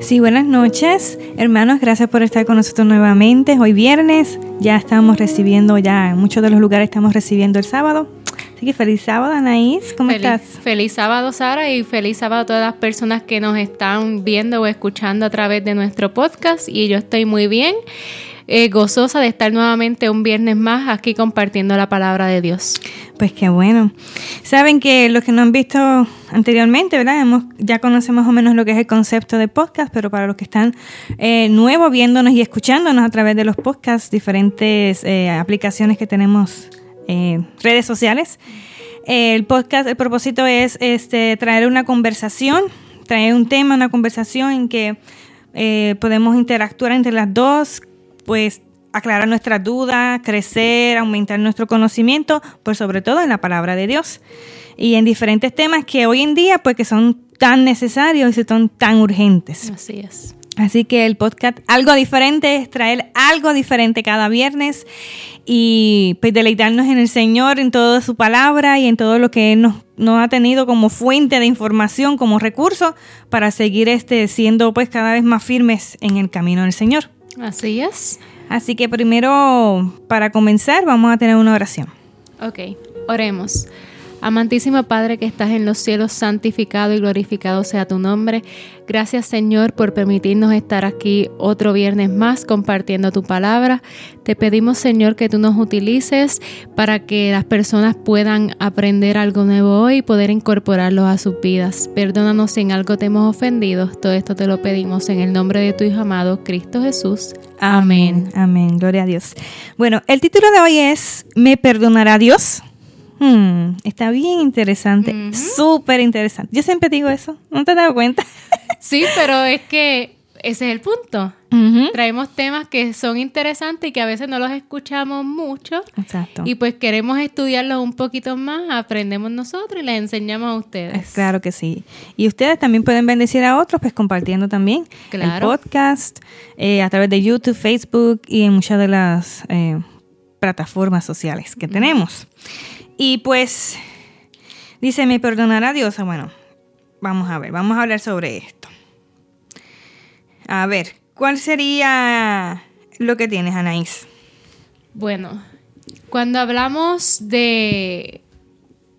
Sí, buenas noches, hermanos. Gracias por estar con nosotros nuevamente. Hoy viernes ya estamos recibiendo, ya en muchos de los lugares estamos recibiendo el sábado. Así que feliz sábado, Anaís. ¿Cómo feliz, estás? Feliz sábado, Sara, y feliz sábado a todas las personas que nos están viendo o escuchando a través de nuestro podcast. Y yo estoy muy bien. Eh, gozosa de estar nuevamente un viernes más aquí compartiendo la palabra de Dios. Pues qué bueno. Saben que los que no han visto anteriormente, ¿verdad? Hemos, ya conocemos más o menos lo que es el concepto de podcast, pero para los que están eh, nuevos viéndonos y escuchándonos a través de los podcasts, diferentes eh, aplicaciones que tenemos, eh, redes sociales, el podcast, el propósito es este, traer una conversación, traer un tema, una conversación en que podemos interactuar entre las dos, pues aclarar nuestras dudas, crecer, aumentar nuestro conocimiento, pues sobre todo en la palabra de Dios. Y en diferentes temas que hoy en día, pues que son tan necesarios y son tan urgentes. Así es. Así que el podcast, algo diferente, es traer algo diferente cada viernes y pues deleitarnos en el Señor, en toda su palabra y en todo lo que Él nos, nos ha tenido como fuente de información, como recurso para seguir este, siendo pues cada vez más firmes en el camino del Señor. Así es. Así que primero, para comenzar, vamos a tener una oración. Ok, oremos. Amantísimo Padre que estás en los cielos, santificado y glorificado sea tu nombre. Gracias Señor por permitirnos estar aquí otro viernes más compartiendo tu palabra. Te pedimos Señor que tú nos utilices para que las personas puedan aprender algo nuevo hoy y poder incorporarlo a sus vidas. Perdónanos si en algo te hemos ofendido. Todo esto te lo pedimos en el nombre de tu Hijo amado, Cristo Jesús. Amén. Amén. Gloria a Dios. Bueno, el título de hoy es ¿Me perdonará Dios? Hmm, está bien interesante, súper interesante. Yo siempre digo eso, ¿no te has dado cuenta? sí, pero es que ese es el punto. Traemos temas que son interesantes y que a veces no los escuchamos mucho. Exacto. Y pues queremos estudiarlos un poquito más, aprendemos nosotros y les enseñamos a ustedes. Claro que sí. Y ustedes también pueden bendecir a otros, pues compartiendo también el podcast eh, a través de YouTube, Facebook y en muchas de las eh, plataformas sociales que tenemos. Y pues dice, ¿me perdonará Dios? Ah, bueno, vamos a ver, vamos a hablar sobre esto. A ver, ¿cuál sería lo que tienes, Anaís? Bueno, cuando hablamos de,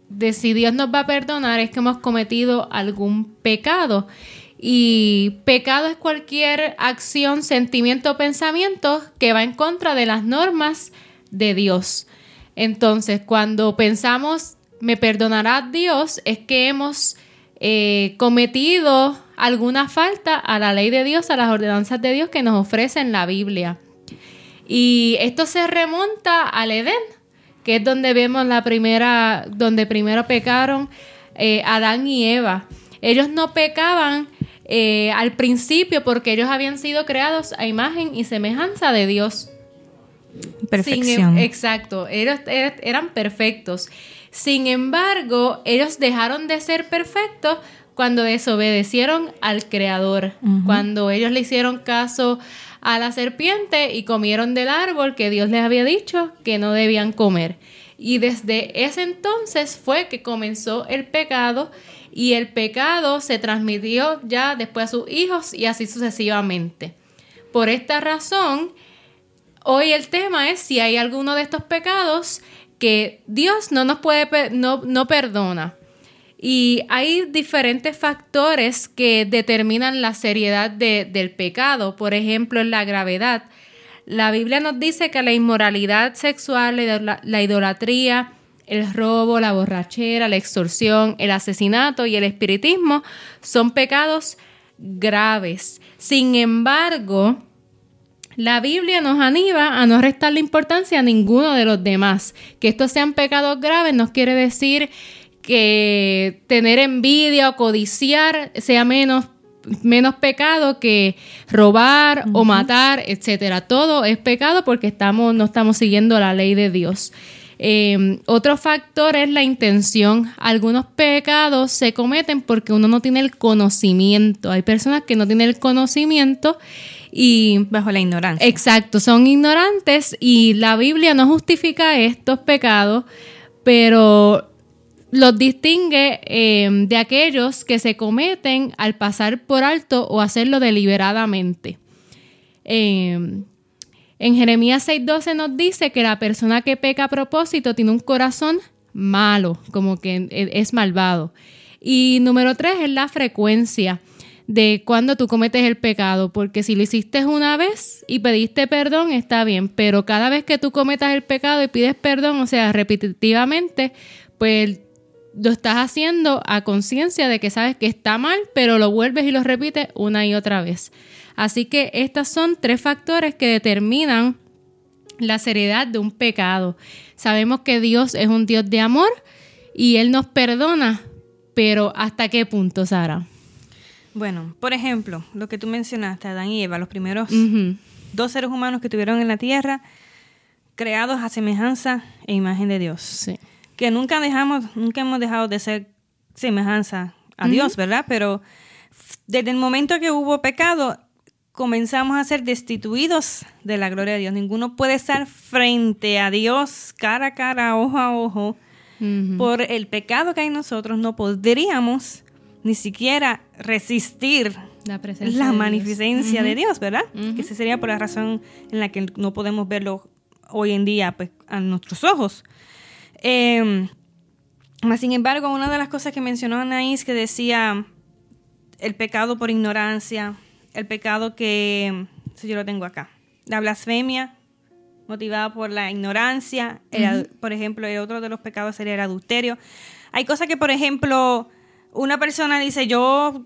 de si Dios nos va a perdonar, es que hemos cometido algún pecado. Y pecado es cualquier acción, sentimiento o pensamiento que va en contra de las normas de Dios. Entonces, cuando pensamos, me perdonará Dios, es que hemos eh, cometido alguna falta a la ley de Dios, a las ordenanzas de Dios que nos ofrece en la Biblia. Y esto se remonta al Edén, que es donde vemos la primera, donde primero pecaron eh, Adán y Eva. Ellos no pecaban eh, al principio porque ellos habían sido creados a imagen y semejanza de Dios. Perfección. exacto, ellos eran perfectos. Sin embargo, ellos dejaron de ser perfectos cuando desobedecieron al Creador, cuando ellos le hicieron caso a la serpiente y comieron del árbol que Dios les había dicho que no debían comer. Y desde ese entonces fue que comenzó el pecado y el pecado se transmitió ya después a sus hijos y así sucesivamente. Por esta razón, Hoy el tema es si hay alguno de estos pecados que Dios no nos puede, no, no perdona. Y hay diferentes factores que determinan la seriedad del pecado, por ejemplo, la gravedad. La Biblia nos dice que la inmoralidad sexual, la, la idolatría, el robo, la borrachera, la extorsión, el asesinato y el espiritismo son pecados graves. Sin embargo, la Biblia nos anima a no restarle importancia a ninguno de los demás. Que estos sean pecados graves no quiere decir que tener envidia o codiciar sea menos menos pecado que robar o matar, etcétera. Todo es pecado porque estamos, no estamos siguiendo la ley de Dios. Em, otro factor es la intención. Algunos pecados se cometen porque uno no tiene el conocimiento. Hay personas que no tienen el conocimiento y bajo la ignorancia. Exacto, son ignorantes y la Biblia no justifica estos pecados, pero los distingue eh, de aquellos que se cometen al pasar por alto o hacerlo deliberadamente. Eh, en Jeremías 6:12 nos dice que la persona que peca a propósito tiene un corazón malo, como que es malvado. Y número tres es la frecuencia de cuando tú cometes el pecado, porque si lo hiciste una vez y pediste perdón, está bien, pero cada vez que tú cometas el pecado y pides perdón, o sea, repetitivamente, pues lo estás haciendo a conciencia de que sabes que está mal, pero lo vuelves y lo repites una y otra vez. Así que estos son tres factores que determinan la seriedad de un pecado. Sabemos que Dios es un Dios de amor y Él nos perdona, pero ¿hasta qué punto, Sara? Bueno, por ejemplo, lo que tú mencionaste, Adán y Eva, los primeros dos seres humanos que tuvieron en la tierra, creados a semejanza e imagen de Dios. Sí. Que nunca dejamos, nunca hemos dejado de ser semejanza a Dios, ¿verdad? Pero desde el momento que hubo pecado, comenzamos a ser destituidos de la gloria de Dios. Ninguno puede estar frente a Dios cara a cara, ojo a ojo. Por el pecado que hay en nosotros, no podríamos ni siquiera resistir la, la magnificencia de Dios, ¿verdad? Que esa sería por la razón en la que no podemos verlo hoy en día pues, a nuestros ojos. Eh, sin embargo, una de las cosas que mencionó Anaís que decía el pecado por ignorancia, el pecado que, si yo lo tengo acá, la blasfemia motivada por la ignorancia, por ejemplo, el otro de los pecados sería el adulterio. Hay cosas que, por ejemplo, una persona dice, yo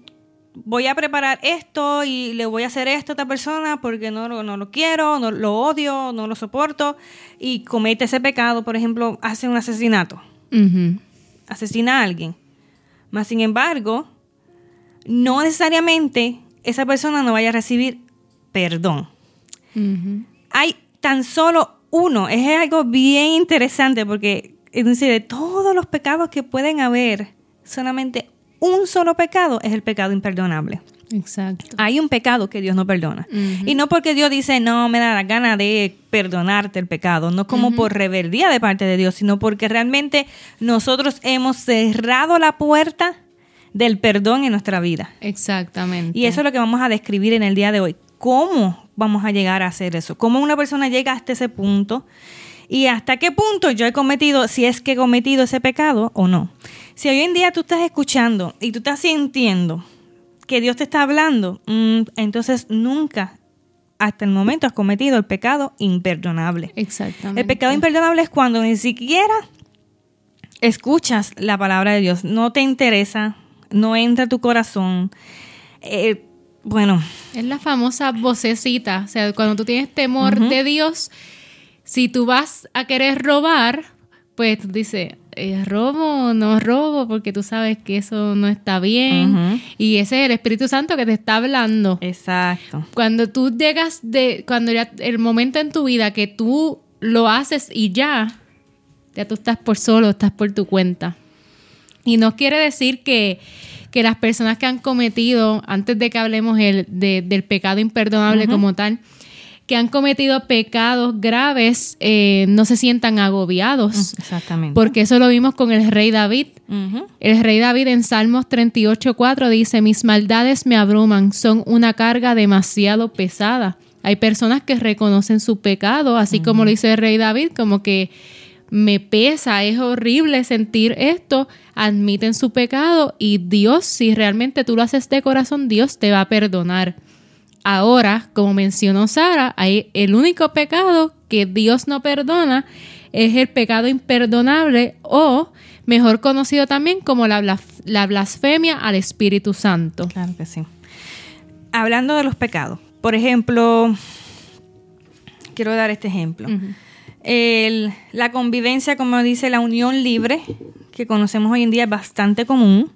voy a preparar esto y le voy a hacer esto a esta persona porque no, no lo quiero, no lo odio, no lo soporto, y comete ese pecado, por ejemplo, hace un asesinato, asesina a alguien. Más sin embargo, no necesariamente esa persona no vaya a recibir perdón. Hay tan solo uno, es algo bien interesante porque es decir, de todos los pecados que pueden haber, solamente un solo pecado es el pecado imperdonable. Exacto. Hay un pecado que Dios no perdona. Y no porque Dios dice, no, me da la gana de perdonarte el pecado, no como por rebeldía de parte de Dios, sino porque realmente nosotros hemos cerrado la puerta del perdón en nuestra vida. Exactamente. Y eso es lo que vamos a describir en el día de hoy. ¿Cómo vamos a llegar a hacer eso? ¿Cómo una persona llega hasta ese punto? ¿Y hasta qué punto yo he cometido, si es que he cometido ese pecado o no? Si hoy en día tú estás escuchando y tú estás sintiendo que Dios te está hablando, mm, entonces nunca hasta el momento has cometido el pecado imperdonable. Exactamente. El pecado imperdonable es cuando ni siquiera escuchas la palabra de Dios, no te interesa, no entra a tu corazón. Eh, bueno. Es la famosa vocecita, o sea, cuando tú tienes temor de Dios, si tú vas a querer robar, pues tú dices, eh, robo o no robo, porque tú sabes que eso no está bien. Y ese es el Espíritu Santo que te está hablando. Exacto. Cuando tú llegas de, cuando ya el momento en tu vida que tú lo haces y ya, ya tú estás por solo, estás por tu cuenta. Y no quiere decir que, que las personas que han cometido, antes de que hablemos el, del pecado imperdonable como tal, que han cometido pecados graves eh, no se sientan agobiados. Exactamente. Porque eso lo vimos con el rey David. El rey David en Salmos 38.4 dice, mis maldades me abruman, son una carga demasiado pesada. Hay personas que reconocen su pecado, así como lo dice el rey David, como que me pesa, es horrible sentir esto, admiten su pecado y Dios, si realmente tú lo haces de corazón, Dios te va a perdonar. Ahora, como mencionó Sara, hay el único pecado que Dios no perdona es el pecado imperdonable o mejor conocido también como la, blasfemia al Espíritu Santo. Claro que sí. Hablando de los pecados, por ejemplo, quiero dar este ejemplo. la convivencia, como dice la unión libre, que conocemos hoy en día, es bastante común.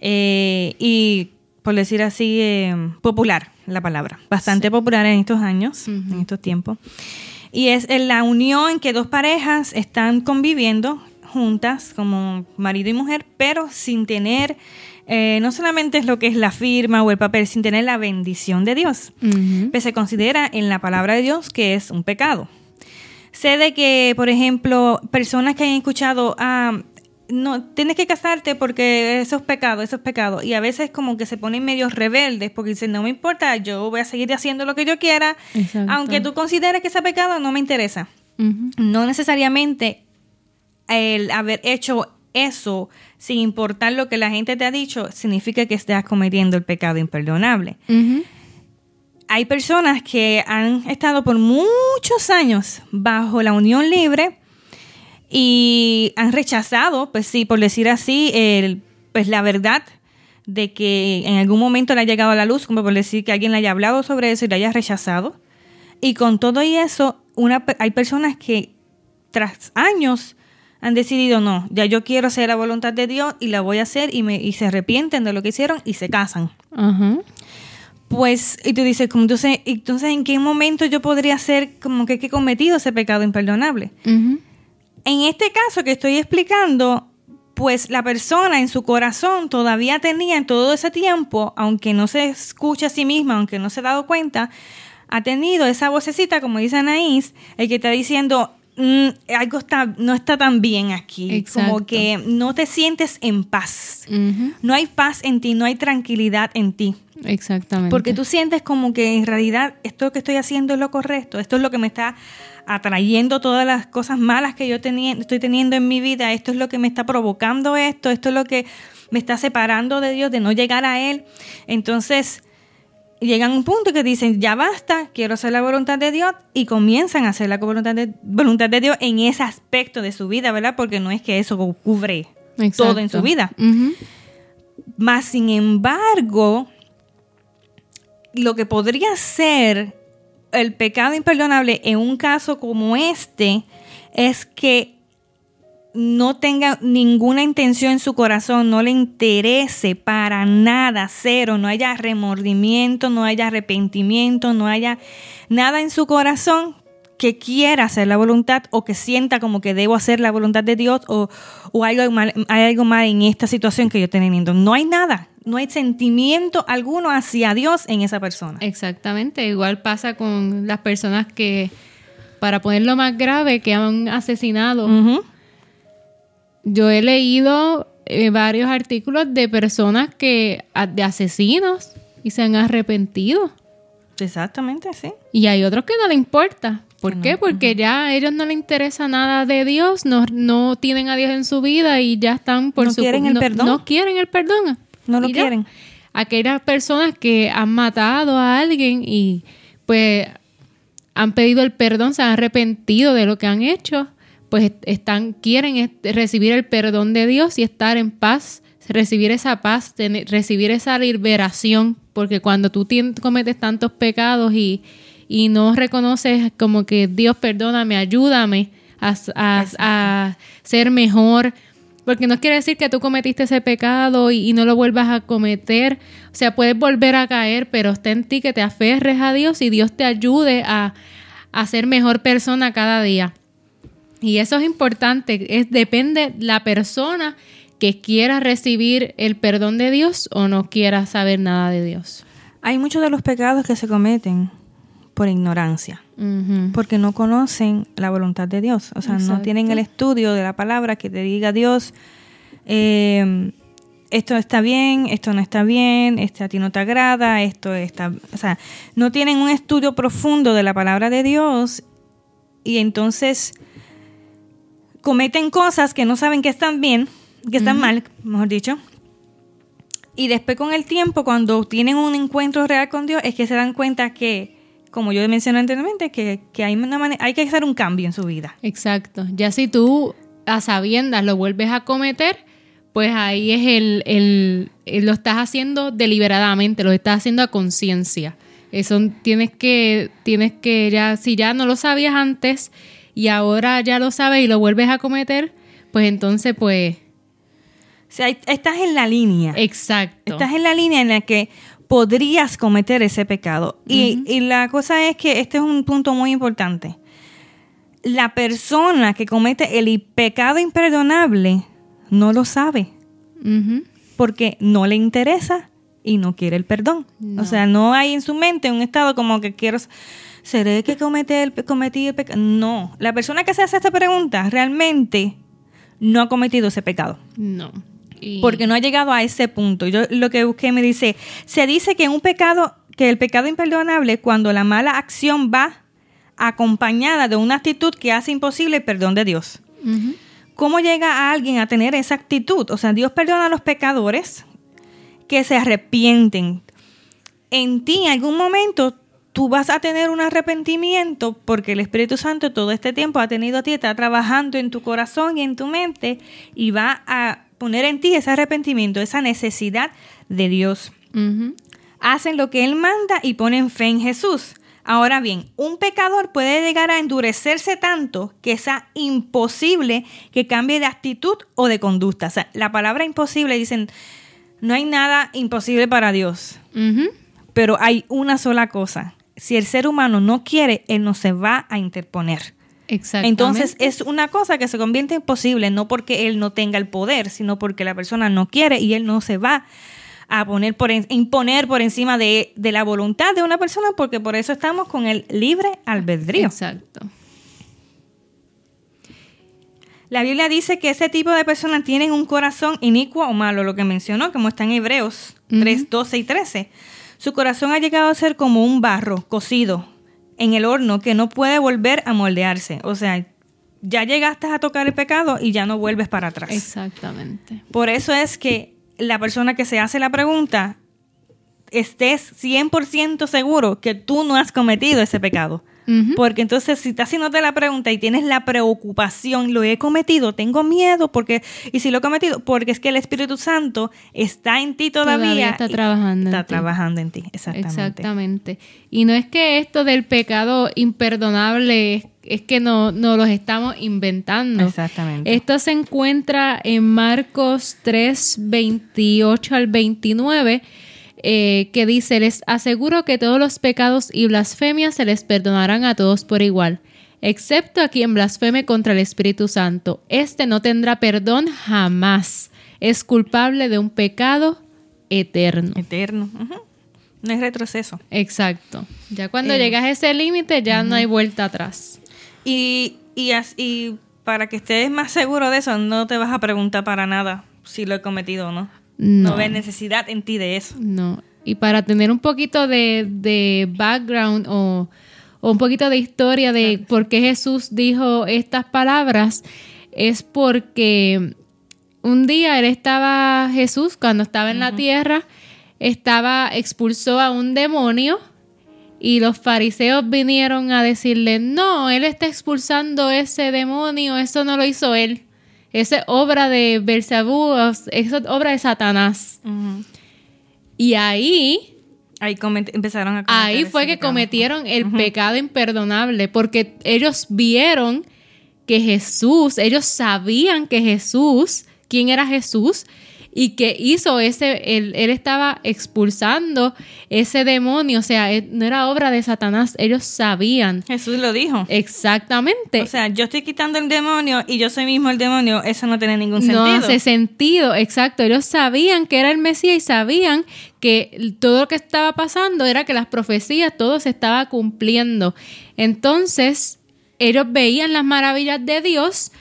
Eh, y por decir así, eh, popular la palabra, bastante popular en estos años, en estos tiempos. Y es la unión en que dos parejas están conviviendo juntas como marido y mujer, pero sin tener, eh, no solamente es lo que es la firma o el papel, sin tener la bendición de Dios. Pues se considera en la palabra de Dios que es un pecado. Sé de que, por ejemplo, personas que hayan escuchado, ah, no, tienes que casarte porque eso es pecado, eso es pecado. Y a veces como que se ponen medio rebeldes porque dicen, no me importa, yo voy a seguir haciendo lo que yo quiera, aunque tú consideres que sea pecado, no me interesa. No necesariamente el haber hecho eso sin importar lo que la gente te ha dicho, significa que estás cometiendo el pecado imperdonable. Hay personas que han estado por muchos años bajo la unión libre y han rechazado, pues sí, por decir así, el, pues la verdad de que en algún momento le ha llegado a la luz, como por decir que alguien le haya hablado sobre eso y le haya rechazado. Y con todo y eso, una, hay personas que tras años han decidido, no, ya yo quiero hacer la voluntad de Dios y la voy a hacer y, me, y se arrepienten de lo que hicieron y se casan. Pues, y tú dices, como entonces, entonces, ¿en qué momento yo podría ser como que he cometido ese pecado imperdonable? En este caso que estoy explicando, pues la persona en su corazón todavía tenía en todo ese tiempo, aunque no se escucha a sí misma, aunque no se ha dado cuenta, ha tenido esa vocecita, como dice Anaís, el que está diciendo, Mm, algo está, no está tan bien aquí. Como que no te sientes en paz. No hay paz en ti, no hay tranquilidad en ti. Exactamente. Porque tú sientes como que en realidad esto que estoy haciendo es lo correcto, esto es lo que me está atrayendo todas las cosas malas que yo estoy teniendo en mi vida, esto es lo que me está provocando esto, esto es lo que me está separando de Dios, de no llegar a Él. Entonces, llegan a un punto que dicen, ya basta, quiero hacer la voluntad de Dios y comienzan a hacer la voluntad de, voluntad de Dios en ese aspecto de su vida, ¿verdad? Porque no es que eso cubre todo en su vida. Más sin embargo, lo que podría ser el pecado imperdonable en un caso como este es que no tenga ninguna intención en su corazón, no le interese para nada, cero, no haya remordimiento, no haya arrepentimiento, no haya nada en su corazón que quiera hacer la voluntad o que sienta como que debo hacer la voluntad de Dios o, hay, algo mal, hay algo mal en esta situación que yo estoy teniendo. No hay nada, no hay sentimiento alguno hacia Dios en esa persona. Exactamente, igual pasa con las personas que, para ponerlo más grave, que han asesinado yo he leído eh, varios artículos de personas que, de asesinos, y se han arrepentido. Exactamente, sí. Y hay otros que no le importa. ¿Por qué? Porque ya a ellos no les interesa nada de Dios, no, no tienen a Dios en su vida y ya están por no su quieren el perdón. No quieren el perdón. No lo quieren. Aquellas personas que han matado a alguien y pues han pedido el perdón, se han arrepentido de lo que han hecho pues están, quieren recibir el perdón de Dios y estar en paz, recibir esa paz, recibir esa liberación, porque cuando tú cometes tantos pecados y, no reconoces como que Dios perdóname, ayúdame a, a, ser mejor, porque no quiere decir que tú cometiste ese pecado y, no lo vuelvas a cometer. O sea, puedes volver a caer, pero está en ti que te aferres a Dios y Dios te ayude a, a ser mejor persona cada día. Y eso es importante, es, depende la persona que quiera recibir el perdón de Dios o no quiera saber nada de Dios. Hay muchos de los pecados que se cometen por ignorancia, porque no conocen la voluntad de Dios, o sea, no tienen el estudio de la palabra que te diga Dios, eh, esto está bien, esto no está bien, esto a ti no te agrada, esto está, o sea, no tienen un estudio profundo de la palabra de Dios y entonces cometen cosas que no saben que están bien, que están mal, mejor dicho. Y después con el tiempo, cuando tienen un encuentro real con Dios, es que se dan cuenta que, como yo mencioné anteriormente, que, hay, una hay que hacer un cambio en su vida. Exacto. Ya si tú a sabiendas lo vuelves a cometer, pues ahí es el, lo estás haciendo deliberadamente, lo estás haciendo a conciencia. Eso tienes que, tienes que ya, si ya no lo sabías antes, y ahora ya lo sabes y lo vuelves a cometer, pues entonces pues... O sea, estás en la línea. Exacto. Estás en la línea en la que podrías cometer ese pecado. y, y la cosa es que este es un punto muy importante. La persona que comete el pecado imperdonable no lo sabe. Porque no le interesa y no quiere el perdón. O sea, no hay en su mente un estado como que quiero ¿seré que cometí el, cometí el pecado? No, la persona que se hace esta pregunta realmente no ha cometido ese pecado. No. Y- Porque no ha llegado a ese punto. Yo lo que busqué me dice, se dice que un pecado, que el pecado imperdonable cuando la mala acción va acompañada de una actitud que hace imposible el perdón de Dios. ¿Cómo llega a alguien a tener esa actitud? O sea, Dios perdona a los pecadores que se arrepienten. En ti, en algún momento, tú vas a tener un arrepentimiento porque el Espíritu Santo todo este tiempo ha tenido a ti, está trabajando en tu corazón y en tu mente y va a poner en ti ese arrepentimiento, esa necesidad de Dios hacen lo que Él manda y ponen fe en Jesús. Ahora bien, un pecador puede llegar a endurecerse tanto que sea imposible que cambie de actitud o de conducta. O sea, la palabra imposible dicen, no hay nada imposible para Dios, pero hay una sola cosa. Si el ser humano no quiere, Él no se va a interponer. Exactamente. Entonces es una cosa que se convierte en imposible, no porque Él no tenga el poder, sino porque la persona no quiere y Él no se va a poner por en- imponer por encima de, de la voluntad de una persona, porque por eso estamos con el libre albedrío. Exacto. La Biblia dice que ese tipo de personas tienen un corazón inicuo o malo, lo que mencionó, como está en Hebreos 3, 12 y 13. Su corazón ha llegado a ser como un barro cocido en el horno que no puede volver a moldearse. O sea, ya llegaste a tocar el pecado y ya no vuelves para atrás. Exactamente. Por eso es que la persona que se hace la pregunta estés 100% seguro que tú no has cometido ese pecado. Porque entonces si estás haciéndote la pregunta y tienes la preocupación, lo he cometido, tengo miedo, porque y si lo he cometido, porque es que el Espíritu Santo está en ti todavía. Todavía está trabajando en Está ti. trabajando en ti, exactamente. Exactamente. Y no es que esto del pecado imperdonable es, es que no, no los estamos inventando. Exactamente. Esto se encuentra en Marcos 3, 28 al 29, eh, que dice, les aseguro que todos los pecados y blasfemias se les perdonarán a todos por igual, excepto a quien blasfeme contra el Espíritu Santo. Este no tendrá perdón jamás. Es culpable de un pecado eterno. Eterno. No es retroceso. Exacto. Ya cuando Eh. llegas a ese límite ya no hay vuelta atrás. Y, y, y para que estés más seguro de eso, no te vas a preguntar para nada si lo he cometido o no. No, No. ves necesidad en ti de eso. No. Y para tener un poquito de, de background o, o un poquito de historia de por qué Jesús dijo estas palabras, es porque un día él estaba, Jesús, cuando estaba en la tierra, estaba, expulsó a un demonio y los fariseos vinieron a decirle, no, él está expulsando ese demonio, eso no lo hizo él. Esa es obra de Beelzebú, eso es obra de Satanás. Y ahí, Ahí empezaron a cometer ahí fue que pecado. cometieron el pecado imperdonable, porque ellos vieron que Jesús, ellos sabían que Jesús, quién era Jesús, y que hizo ese, él, él estaba expulsando ese demonio, o sea, él- no era obra de Satanás, ellos sabían Jesús lo dijo. exactamente. O sea, yo estoy quitando el demonio y yo soy mismo el demonio. Eso no tiene ningún No sentido. hace sentido, exacto. Ellos sabían que era el Mesías y sabían que todo lo que estaba pasando era que las profecías, todo se estaba cumpliendo. Entonces, ellos veían las maravillas de Dios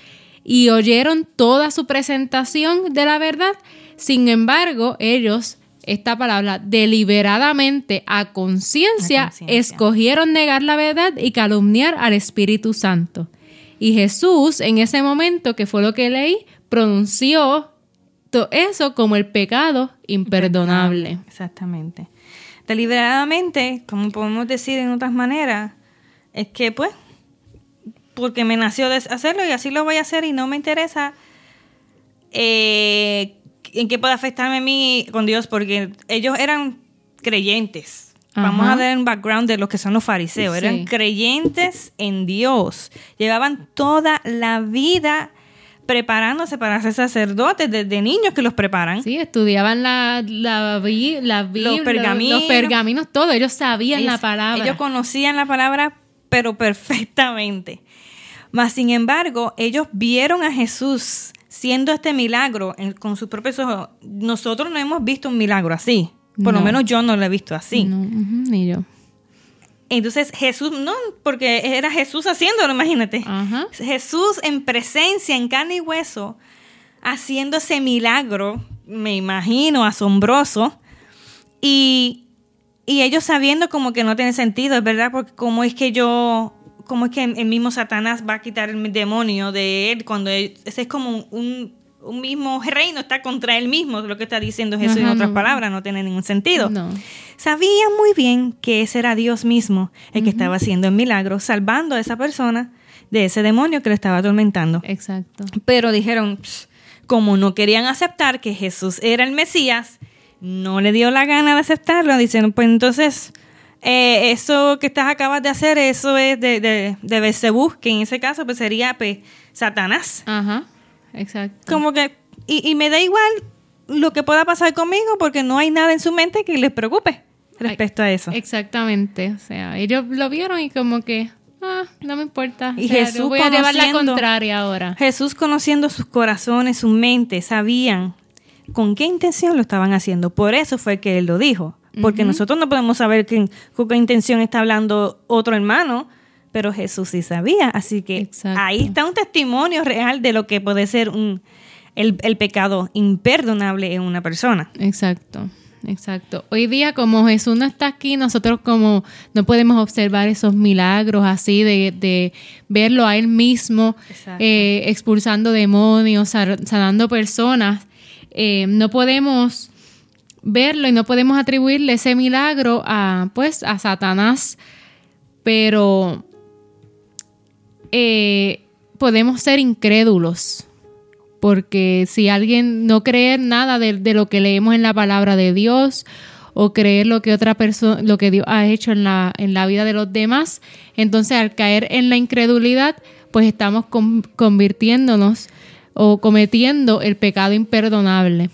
y oyeron toda su presentación de la verdad. Sin embargo, ellos, esta palabra, deliberadamente, a conciencia, escogieron negar la verdad y calumniar al Espíritu Santo. Y Jesús, en ese momento, que fue lo que leí, pronunció to- eso como el pecado imperdonable. Exactamente. Deliberadamente, como podemos decir en otras maneras, es que pues, porque me nació de hacerlo y así lo voy a hacer y no me interesa eh, en qué puede afectarme a mí con Dios, porque ellos eran creyentes. Vamos Ajá. a dar un background de lo que son los fariseos. Sí. Eran creyentes en Dios. Llevaban toda la vida preparándose para ser sacerdotes, desde niños que los preparan. Sí, estudiaban la, la, la Biblia, pergaminos. los pergaminos, todo. Ellos sabían la palabra. Ellos conocían la palabra, pero perfectamente. Mas, sin embargo, ellos vieron a Jesús siendo este milagro en- con sus propios ojos. Nosotros no hemos visto un milagro así. Por lo No. menos yo no lo he visto así. No, ni yo. Entonces Jesús, no, porque era Jesús haciéndolo, imagínate. Jesús en presencia, en carne y hueso, haciendo ese milagro, me imagino, asombroso, y, y ellos sabiendo como que no tiene sentido, es verdad, porque cómo es que yo, cómo es que el mismo Satanás va a quitar el demonio de él cuando él- ese es como un, un mismo reino, está contra él mismo, lo que está diciendo Jesús en otras no. palabras, no tiene ningún sentido. No. Sabían muy bien que ese era Dios mismo el que estaba haciendo el milagro, salvando a esa persona de ese demonio que lo estaba atormentando. Exacto. Pero dijeron, "Pss, como no querían aceptar que Jesús era el Mesías, no le dio la gana de aceptarlo. Dicen, pues entonces, eh, eso que estás acabas de hacer, eso es de, de, de que en ese caso pues sería pues, Satanás. Ajá. Exacto. Como que, y, y me da igual lo que pueda pasar conmigo porque no hay nada en su mente que les preocupe respecto a eso. Exactamente. O sea, ellos lo vieron y como que, ah, no me importa. Y O sea, Jesús voy a llevar la conociendo- contraria ahora. Jesús conociendo sus corazones, su mente, sabían con qué intención lo estaban haciendo. Por eso fue que él lo dijo. Porque nosotros no podemos saber quién- con qué intención está hablando otro hermano, pero Jesús sí sabía. Así que Exacto. ahí está un testimonio real de lo que puede ser un, el, el pecado imperdonable en una persona. Exacto, exacto. Hoy día como Jesús no está aquí, nosotros como no podemos observar esos milagros así de, de verlo a él mismo eh, expulsando demonios, sanando personas. Eh, no podemos verlo y no podemos atribuirle ese milagro a pues a Satanás, pero eh, podemos ser incrédulos. Porque si alguien no cree nada de, de lo que leemos en la palabra de Dios o creer lo que otra persona, lo que Dios ha hecho en la, en la vida de los demás, entonces al caer en la incredulidad, pues estamos con- convirtiéndonos o cometiendo el pecado imperdonable.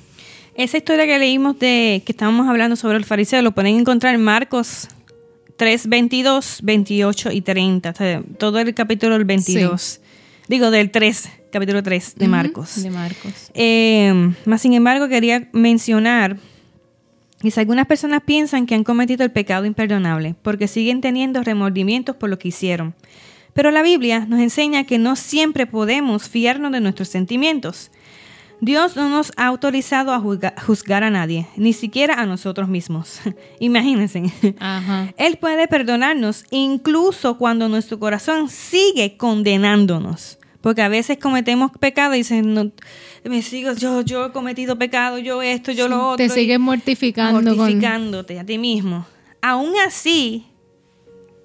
Esa historia que leímos de que estábamos hablando sobre el fariseo lo pueden encontrar en Marcos 3, 22, 28 y 30. O sea, todo el capítulo del 22. Digo, del 3, capítulo 3 de Ujú, Marcos. De Marcos. Eh, más sin embargo, quería mencionar que si algunas personas piensan que han cometido el pecado imperdonable porque siguen teniendo remordimientos por lo que hicieron. Pero la Biblia nos enseña que no siempre podemos fiarnos de nuestros sentimientos. Dios no nos ha autorizado a juzga- juzgar a nadie, ni siquiera a nosotros mismos. Imagínense. Ajá. Él puede perdonarnos incluso cuando nuestro corazón sigue condenándonos. Porque a veces cometemos pecado y dicen, no, me sigo, yo, yo he cometido pecado, yo esto, yo lo otro. Te sigues mortificando. con- mortificándote a ti mismo. Aún así,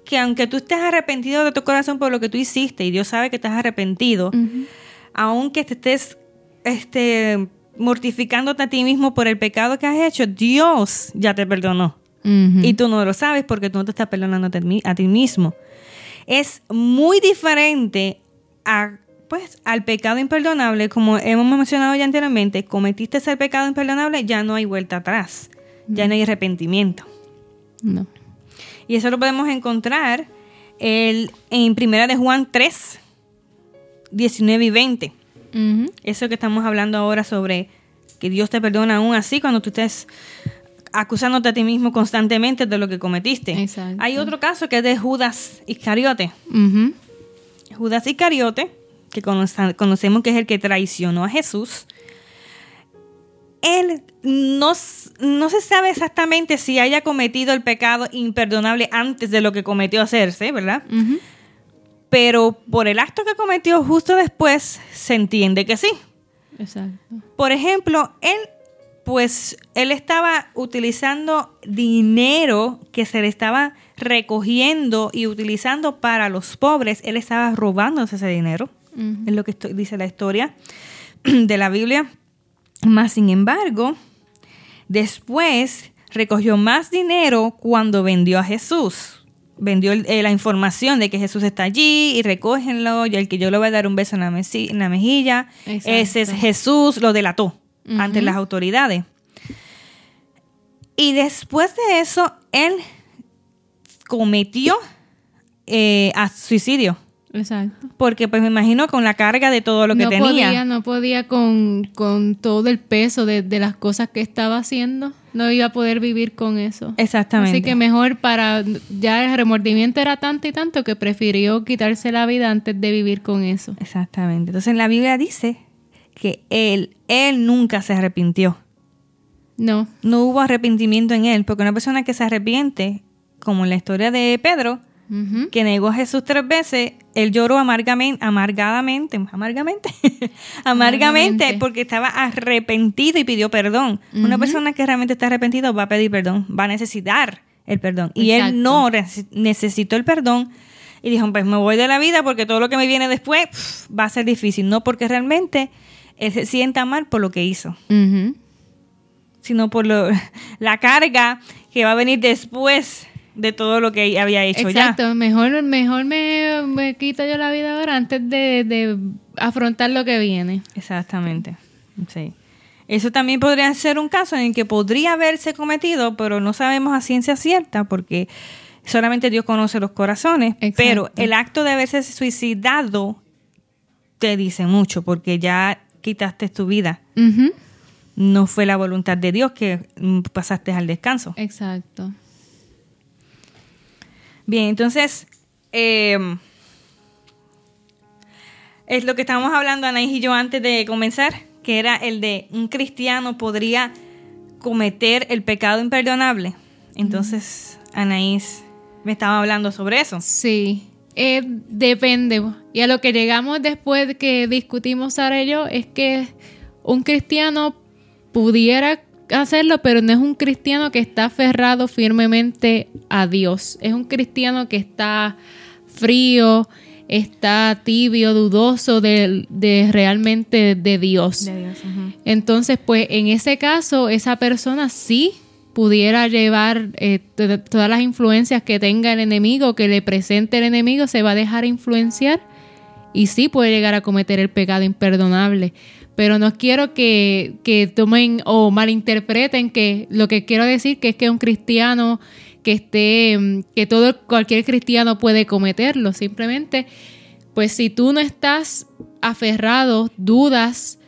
que aunque tú estés arrepentido de tu corazón por lo que tú hiciste y Dios sabe que estás arrepentido, Ujú. aunque te estés este, mortificándote a ti mismo por el pecado que has hecho, Dios ya te perdonó. Y tú no lo sabes porque tú no te estás perdonando a ti- mismo. Es muy diferente a, pues, al pecado imperdonable, como hemos mencionado ya anteriormente, cometiste ese pecado imperdonable, ya no hay vuelta atrás, ya no hay arrepentimiento. No. Y eso lo podemos encontrar el- en Primera de Juan 3, 19 y 20. Eso que estamos hablando ahora sobre que Dios te perdona aún así cuando tú estés acusándote a ti mismo constantemente de lo que cometiste. Exacto. Hay otro caso que es de Judas Iscariote. Judas Iscariote, que conoce- conocemos que es el que traicionó a Jesús, él no, no se sabe exactamente si haya cometido el pecado imperdonable antes de lo que cometió hacerse, ¿verdad? Pero por el acto que cometió justo después, se entiende que sí. Exacto. Por ejemplo, él, pues, él estaba utilizando dinero que se le estaba recogiendo y utilizando para los pobres. Él estaba robándose ese dinero. Es lo que esto- dice la historia de la Biblia. Más sin embargo, después recogió más dinero cuando vendió a Jesús. Vendió eh, la información de que Jesús está allí y recógenlo y el que yo le voy a dar un beso en la, mesi- en la mejilla. Exacto. Ese es Jesús, lo delató ante las autoridades. Y después de eso, él cometió eh, a- suicidio. Exacto. Porque pues me imagino con la carga de todo lo que no tenía. podía, no podía con, con todo el peso de, de las cosas que estaba haciendo. No iba a poder vivir con eso. Exactamente. Así que mejor para ya el remordimiento era tanto y tanto que prefirió quitarse la vida antes de vivir con eso. Exactamente. Entonces la Biblia dice que él, él nunca se arrepintió. No. No hubo arrepentimiento en él, porque una persona que se arrepiente, como en la historia de Pedro, Que negó a Jesús tres veces, él lloró amargamente, amargadamente, amargamente, amargamente, porque estaba arrepentido y pidió perdón. Una persona que realmente está arrepentido va a pedir perdón, va a necesitar el perdón. Y él no necesitó el perdón y dijo, pues me voy de la vida porque todo lo que me viene después va a ser difícil. No porque realmente él se sienta mal por lo que hizo, sino por lo- la carga que va a venir después de todo lo que había hecho ya. Exacto, mejor, mejor me, me quito yo la vida ahora antes de, de afrontar lo que viene. Exactamente. Sí. Eso también podría ser un caso en el que podría haberse cometido, pero no sabemos a ciencia cierta porque solamente Dios conoce los corazones. Exacto. Pero el acto de haberse suicidado te dice mucho porque ya quitaste tu vida. No fue la voluntad de Dios que mm, pasaste al descanso. Exacto. Bien, entonces, eh, es lo que estábamos hablando Anaís y yo antes de comenzar, que era el de un cristiano podría cometer el pecado imperdonable. Entonces, Anaís me estaba hablando sobre eso. Sí, eh, depende. Y a lo que llegamos después de que discutimos Sara y yo es que un cristiano pudiera hacerlo, pero no es un cristiano que está aferrado firmemente a Dios. Es un cristiano que está frío, está tibio, dudoso de, de realmente de Dios. De Dios, ujú. Entonces, pues en ese caso, esa persona sí pudiera llevar eh, to- todas las influencias que tenga el enemigo, que le presente el enemigo, se va a dejar influenciar y sí puede llegar a cometer el pecado imperdonable. Pero no quiero que, que tomen o malinterpreten que lo que quiero decir que es que un cristiano que esté, mm, que todo cualquier cristiano puede cometerlo. Simplemente, pues si tú no estás aferrado, dudas,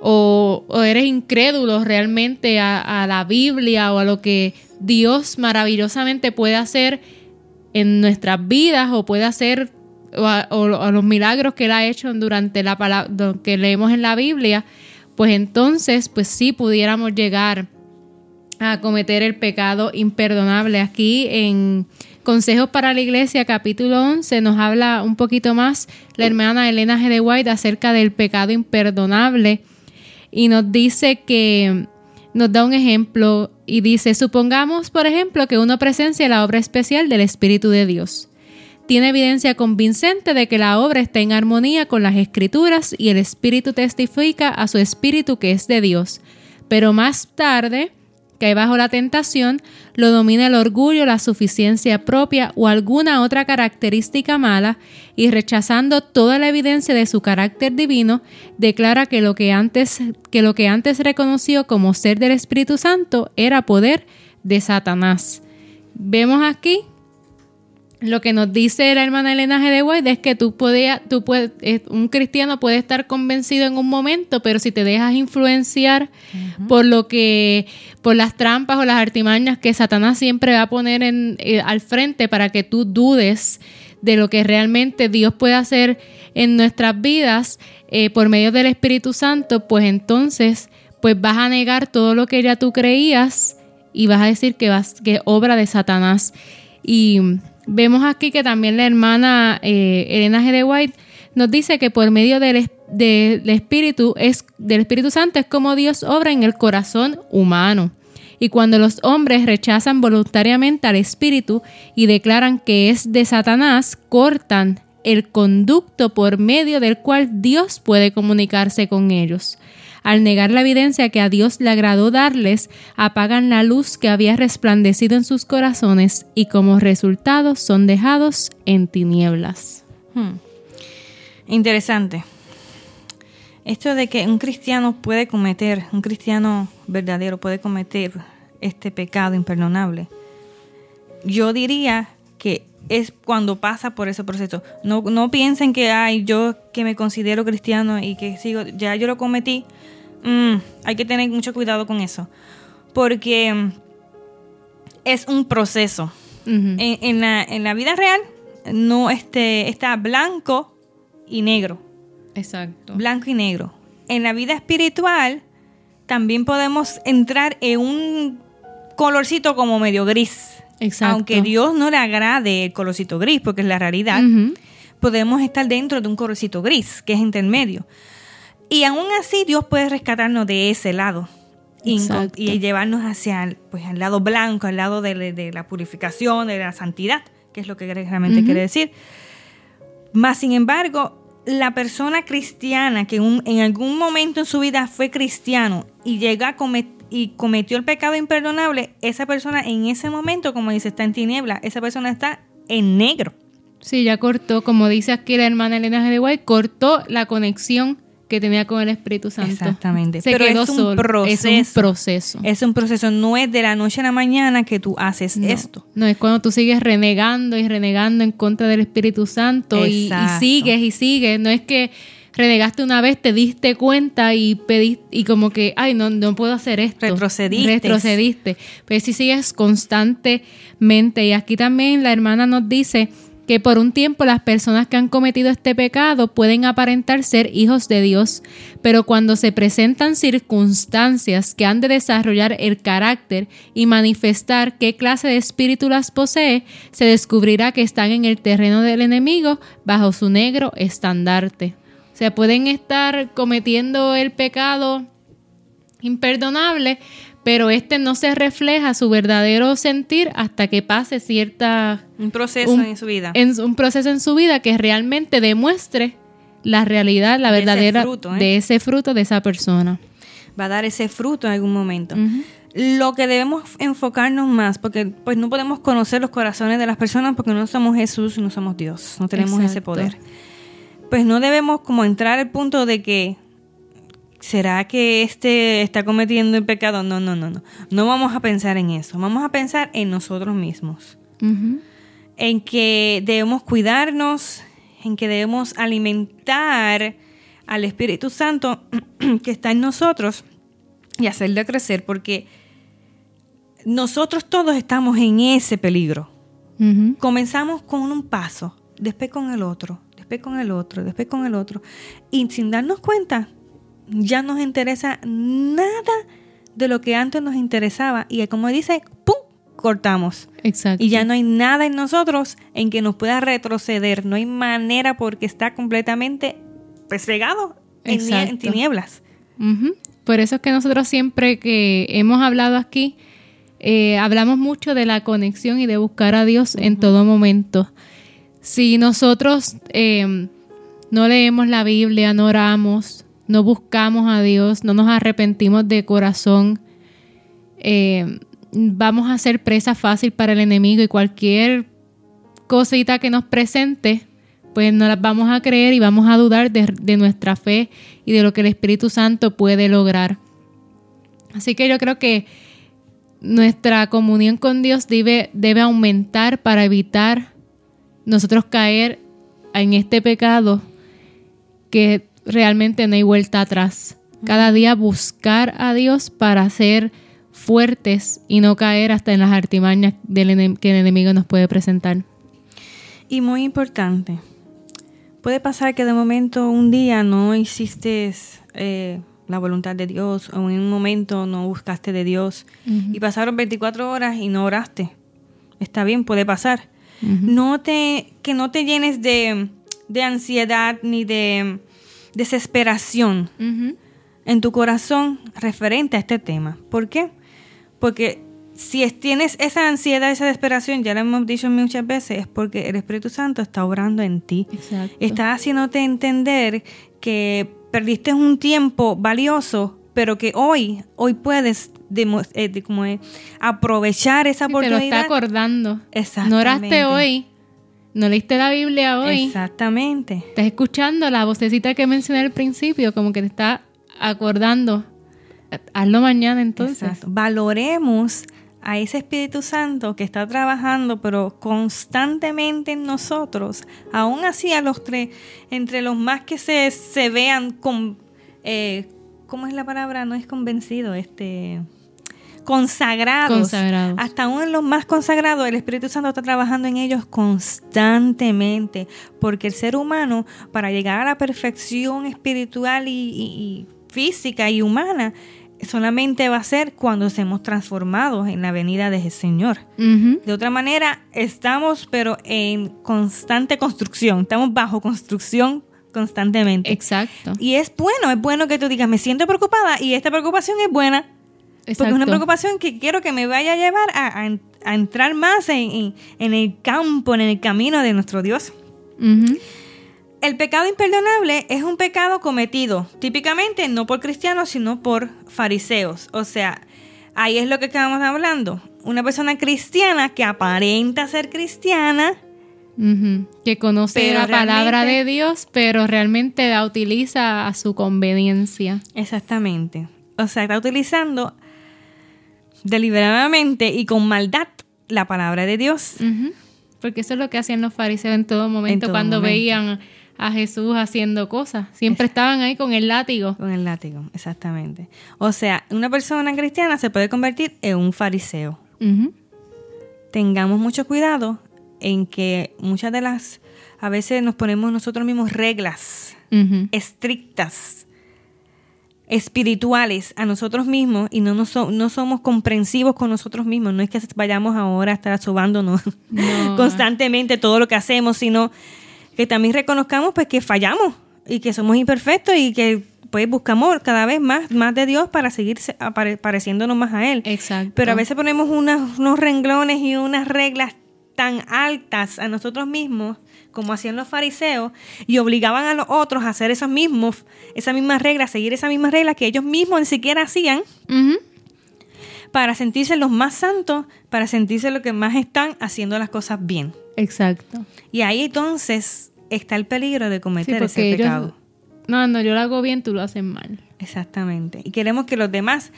o, eres incrédulo realmente a, a la Biblia o a lo que Dios maravillosamente puede hacer en nuestras vidas o puede hacer o a, los milagros que Él ha hecho durante la palabra que leemos en la Biblia, pues entonces, pues sí pudiéramos llegar a cometer el pecado imperdonable. Aquí en Consejos para la Iglesia, capítulo 11, nos habla un poquito más la hermana Elena G. de White acerca del pecado imperdonable y nos dice que nos da un ejemplo y dice, supongamos, por ejemplo, que uno presencia la obra especial del Espíritu de Dios. Tiene evidencia convincente de que la obra está en armonía con las escrituras y el Espíritu testifica a su Espíritu que es de Dios. Pero más tarde, que bajo la tentación, lo domina el orgullo, la suficiencia propia o alguna otra característica mala, y rechazando toda la evidencia de su carácter divino, declara que lo que antes, que lo que antes reconoció como ser del Espíritu Santo era poder de Satanás. Vemos aquí lo que nos dice la hermana Elena G. de White es que tú podías, tú puedes, eh, un cristiano puede estar convencido en un momento, pero si te dejas influenciar por lo que, por las trampas o las artimañas que Satanás siempre va a poner en, eh, al frente para que tú dudes de lo que realmente Dios puede hacer en nuestras vidas eh, por medio del Espíritu Santo, pues entonces, pues vas a negar todo lo que ya tú creías y vas a decir que vas, que es obra de Satanás. Y vemos aquí que también la hermana eh, Elena G. de White nos dice que por medio del, del Espíritu es, del Espíritu Santo es como Dios obra en el corazón humano. Y cuando los hombres rechazan voluntariamente al Espíritu y declaran que es de Satanás, cortan el conducto por medio del cual Dios puede comunicarse con ellos. Al negar la evidencia que a Dios le agradó darles, apagan la luz que había resplandecido en sus corazones y como resultado son dejados en tinieblas. Hmm. Interesante. Esto de que un cristiano puede cometer, un cristiano verdadero puede cometer este pecado imperdonable. Yo diría que es cuando pasa por ese proceso. No, no piensen que, ay, yo que me considero cristiano y que sigo, ya yo lo cometí. Mm, hay que tener mucho cuidado con eso. Porque mm, es un proceso. En, en la, en la vida real no este, está blanco y negro. Exacto. Blanco y negro. en la vida espiritual también podemos entrar en un colorcito como medio gris. Exacto. Aunque Dios no le agrade el colorcito gris, porque es la realidad, podemos estar dentro de un colorcito gris, que es intermedio. Y aún así Dios puede rescatarnos de ese lado y, Exacto. y llevarnos hacia el, pues, al lado blanco, al lado de, de la purificación, de la santidad, que es lo que realmente quiere decir. Más sin embargo, la persona cristiana que un- en algún momento en su vida fue cristiano y llega a comet- y cometió el pecado imperdonable, esa persona en ese momento, como dice, está en tiniebla, esa persona está en negro. Sí, ya cortó, como dice aquí la hermana Elena G. de White, cortó la conexión que tenía con el Espíritu Santo. Exactamente. Se Pero quedó es un solo. proceso. Es un proceso. Es un proceso, no es de la noche a la mañana que tú haces No, esto. No, es cuando tú sigues renegando y renegando en contra del Espíritu Santo y, sigues y sigues. No es que renegaste una vez, te diste cuenta y pediste, y como que, ay, no, no puedo hacer esto. Retrocediste. Retrocediste. Pero si sigues constantemente. Y aquí también la hermana nos dice que por un tiempo las personas que han cometido este pecado pueden aparentar ser hijos de Dios, pero cuando se presentan circunstancias que han de desarrollar el carácter y manifestar qué clase de espíritu las posee, se descubrirá que están en el terreno del enemigo bajo su negro estandarte. Sea, pueden estar cometiendo el pecado imperdonable, pero este no se refleja su verdadero sentir hasta que pase cierta Un proceso un- en su vida. en un proceso en su vida que realmente demuestre la realidad, la ese verdadera fruto, ¿eh? de ese fruto de esa persona. Va a dar ese fruto en algún momento. Lo que debemos enfocarnos más, porque pues no podemos conocer los corazones de las personas porque no somos Jesús, no somos Dios, no tenemos ese poder. Pues no debemos como entrar al punto de que ¿será que este está cometiendo el pecado? No, no, no, no. No vamos a pensar en eso. Vamos a pensar en nosotros mismos. En que debemos cuidarnos, en que debemos alimentar al Espíritu Santo que está en nosotros y hacerle crecer, porque nosotros todos estamos en ese peligro. Comenzamos con un paso, después con el otro, después con el otro, después con el otro, y sin darnos cuenta, ya nos interesa nada de lo que antes nos interesaba, y como dice, ¡pum! cortamos. Exacto. Y ya no hay nada en nosotros en que nos pueda retroceder. No hay manera porque está completamente pues, cegado en, tinieblas. Por eso es que nosotros siempre que hemos hablado aquí, eh, hablamos mucho de la conexión y de buscar a Dios en todo momento. Si nosotros eh, no leemos la Biblia, no oramos, no buscamos a Dios, no nos arrepentimos de corazón, eh, vamos a ser presa fácil para el enemigo y cualquier cosita que nos presente, pues no las vamos a creer y vamos a dudar de, de nuestra fe y de lo que el Espíritu Santo puede lograr. Así que yo creo que nuestra comunión con Dios debe, debe aumentar para evitar nosotros caer en este pecado que realmente no hay vuelta atrás. Cada día buscar a Dios para ser fuertes y no caer hasta en las artimañas del que el enemigo nos puede presentar. Y muy importante, puede pasar que de momento un día no hiciste eh, la voluntad de Dios o en un momento no buscaste de Dios y pasaron 24 horas y no oraste. Está bien, puede pasar. No te, que no te llenes de, de ansiedad ni de desesperación en tu corazón referente a este tema. ¿Por qué? Porque si es- tienes esa ansiedad, esa desesperación, ya lo hemos dicho muchas veces, es porque el Espíritu Santo está obrando en ti. Exacto. Está haciéndote entender que perdiste un tiempo valioso, pero que hoy, hoy puedes eh, de- como es, aprovechar esa Sí, te lo oportunidad. está acordando. Exactamente. No oraste hoy. No leíste la Biblia hoy. Exactamente. Estás escuchando la vocecita que mencioné al principio, como que te está acordando. Hazlo mañana entonces. Exacto. Valoremos a ese Espíritu Santo que está trabajando, pero constantemente en nosotros, aún así a los tres, entre los más que se, se vean con, eh, ¿cómo es la palabra? No es convencido, este, consagrados. Consagrados. Hasta aún en los más consagrados, el Espíritu Santo está trabajando en ellos constantemente, porque el ser humano, para llegar a la perfección espiritual y, y- y física y humana solamente va a ser cuando seamos transformados en la venida del Señor. De otra manera, estamos pero en constante construcción, estamos bajo construcción constantemente. Exacto. Y es bueno, es bueno que tú digas, me siento preocupada y esta preocupación es buena. Porque es una preocupación que quiero que me vaya a llevar a, entrar más en, el campo, en el camino de nuestro Dios. El pecado imperdonable es un pecado cometido típicamente no por cristianos, sino por fariseos. O sea, ahí es lo que estamos hablando. Una persona cristiana que aparenta ser cristiana. Que conoce la palabra de Dios, pero realmente la utiliza a su conveniencia. Exactamente. O sea, está utilizando deliberadamente y con maldad la palabra de Dios. Porque eso es lo que hacían los fariseos en todo momento cuando veían a Jesús haciendo cosas. Siempre estaban ahí con el látigo. Con el látigo, exactamente. O sea, una persona cristiana se puede convertir en un fariseo. Tengamos mucho cuidado en que muchas de las, a veces nos ponemos nosotros mismos reglas estrictas, espirituales a nosotros mismos y no, nos no somos comprensivos con nosotros mismos. No es que vayamos ahora a estar asobándonos constantemente todo lo que hacemos, sino que también reconozcamos pues que fallamos y que somos imperfectos y que pues buscamos cada vez más, más de Dios para seguir pareciéndonos más a Él. Exacto. Pero a veces ponemos unos renglones y unas reglas tan altas a nosotros mismos como hacían los fariseos y obligaban a los otros a hacer esos mismos, esas mismas reglas, seguir esas mismas reglas que ellos mismos ni siquiera hacían para sentirse los más santos, para sentirse los que más están haciendo las cosas bien. Exacto. Y ahí entonces está el peligro de cometer ese pecado. no, no, yo lo hago bien, tú lo haces mal. Exactamente. Y queremos que los demás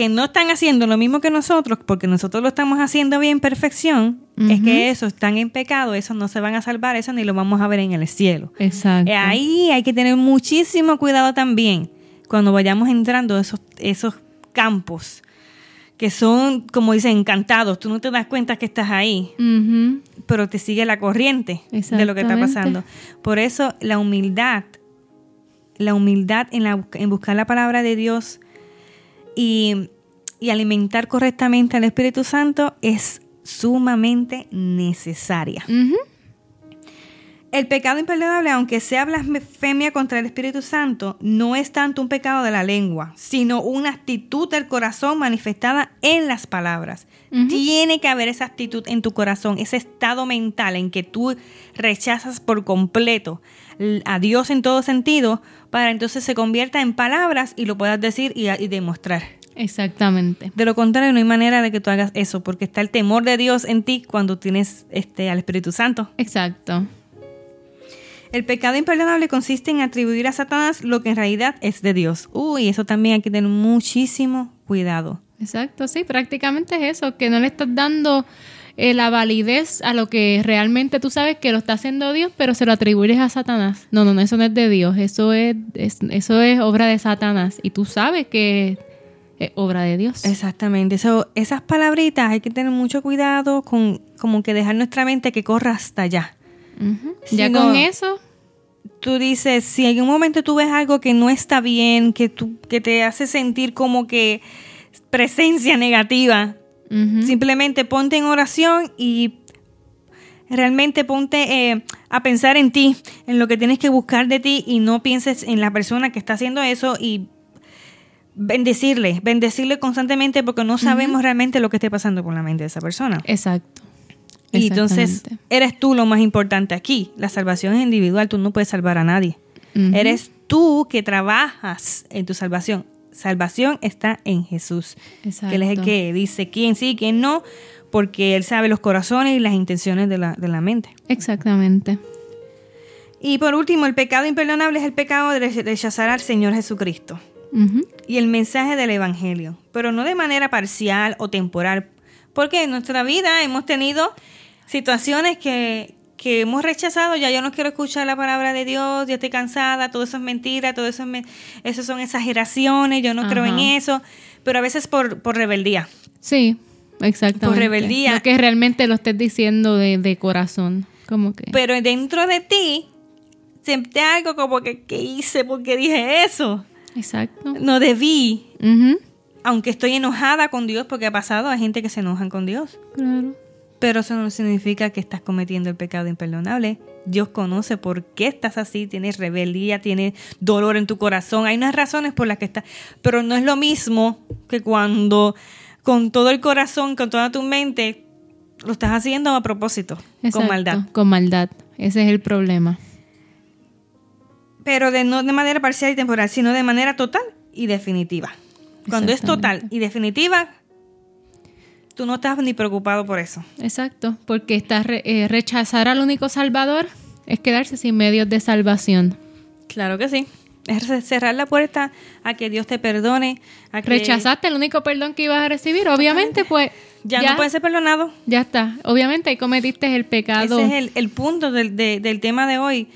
que no están haciendo lo mismo que nosotros, porque nosotros lo estamos haciendo bien perfección, es que esos están en pecado, esos no se van a salvar, eso ni lo vamos a ver en el cielo. Exacto. Ahí hay que tener muchísimo cuidado también cuando vayamos entrando esos, esos campos que son, como dicen, encantados. Tú no te das cuenta que estás ahí, pero te sigue la corriente de lo que está pasando. Por eso la humildad, la humildad en, la, en buscar la palabra de Dios y, alimentar correctamente al Espíritu Santo es sumamente necesaria. El pecado imperdonable, aunque sea blasfemia contra el Espíritu Santo, no es tanto un pecado de la lengua, sino una actitud del corazón manifestada en las palabras. Tiene que haber esa actitud en tu corazón, ese estado mental en que tú rechazas por completo a Dios en todo sentido, para entonces se convierta en palabras y lo puedas decir y, y demostrar. Exactamente. De lo contrario, no hay manera de que tú hagas eso, porque está el temor de Dios en ti cuando tienes este al Espíritu Santo. Exacto. El pecado imperdonable consiste en atribuir a Satanás lo que en realidad es de Dios. Uy, eso también hay que tener muchísimo cuidado. Exacto, sí, prácticamente es eso, que no le estás dando eh, la validez a lo que realmente tú sabes que lo está haciendo Dios, pero se lo atribuyes a Satanás. No, no, no, eso no es de Dios, eso es, eso es obra de Satanás y tú sabes que es obra de Dios. Exactamente, eso, esas palabritas hay que tener mucho cuidado con como que dejar nuestra mente que corra hasta allá ya con eso. Tú dices, si en un momento tú ves algo que no está bien, que, tú, que te hace sentir como que presencia negativa, simplemente ponte en oración y realmente ponte eh, a pensar en ti, en lo que tienes que buscar de ti y no pienses en la persona que está haciendo eso y bendecirle, bendecirle constantemente porque no sabemos realmente lo que esté pasando con la mente de esa persona. Exacto. Y entonces eres tú lo más importante aquí. La salvación es individual, tú no puedes salvar a nadie. Eres tú que trabajas en tu salvación. Salvación está en Jesús. Que Él es el que dice quién sí, quién no, porque Él sabe los corazones y las intenciones de la, de la mente. Exactamente. Y por último, el pecado imperdonable es el pecado de rechazar al Señor Jesucristo y el mensaje del Evangelio, pero no de manera parcial o temporal, porque en nuestra vida hemos tenido situaciones que, hemos rechazado, ya yo no quiero escuchar la palabra de Dios, ya estoy cansada, todo eso es mentira, todo eso, es eso son exageraciones, yo no creo en eso, pero a veces por, por rebeldía. Sí, exactamente. Por rebeldía. No que realmente lo estés diciendo de, corazón, como que... Pero dentro de ti, siente algo como que, ¿qué hice? porque dije eso? Exacto. No debí, aunque estoy enojada con Dios porque ha pasado, hay gente que se enojan con Dios. Claro. Pero eso no significa que estás cometiendo el pecado imperdonable. Dios conoce por qué estás así, tienes rebeldía, tienes dolor en tu corazón. Hay unas razones por las que estás. Pero no es lo mismo que cuando con todo el corazón, con toda tu mente, lo estás haciendo a propósito, con maldad. Con maldad. Ese es el problema. Pero de, no de manera parcial y temporal, sino de manera total y definitiva. Cuando es total y definitiva, tú no estás ni preocupado por eso. Exacto. Porque está re- eh, rechazar al único salvador es quedarse sin medios de salvación. Claro que sí. Es cerrar la puerta a que Dios te perdone, a que Rechazaste el único perdón que ibas a recibir. Obviamente, pues. ya, no puedes ser perdonado. Ya está. Obviamente ahí cometiste el pecado. Ese es el, el punto del, de- del tema de hoy.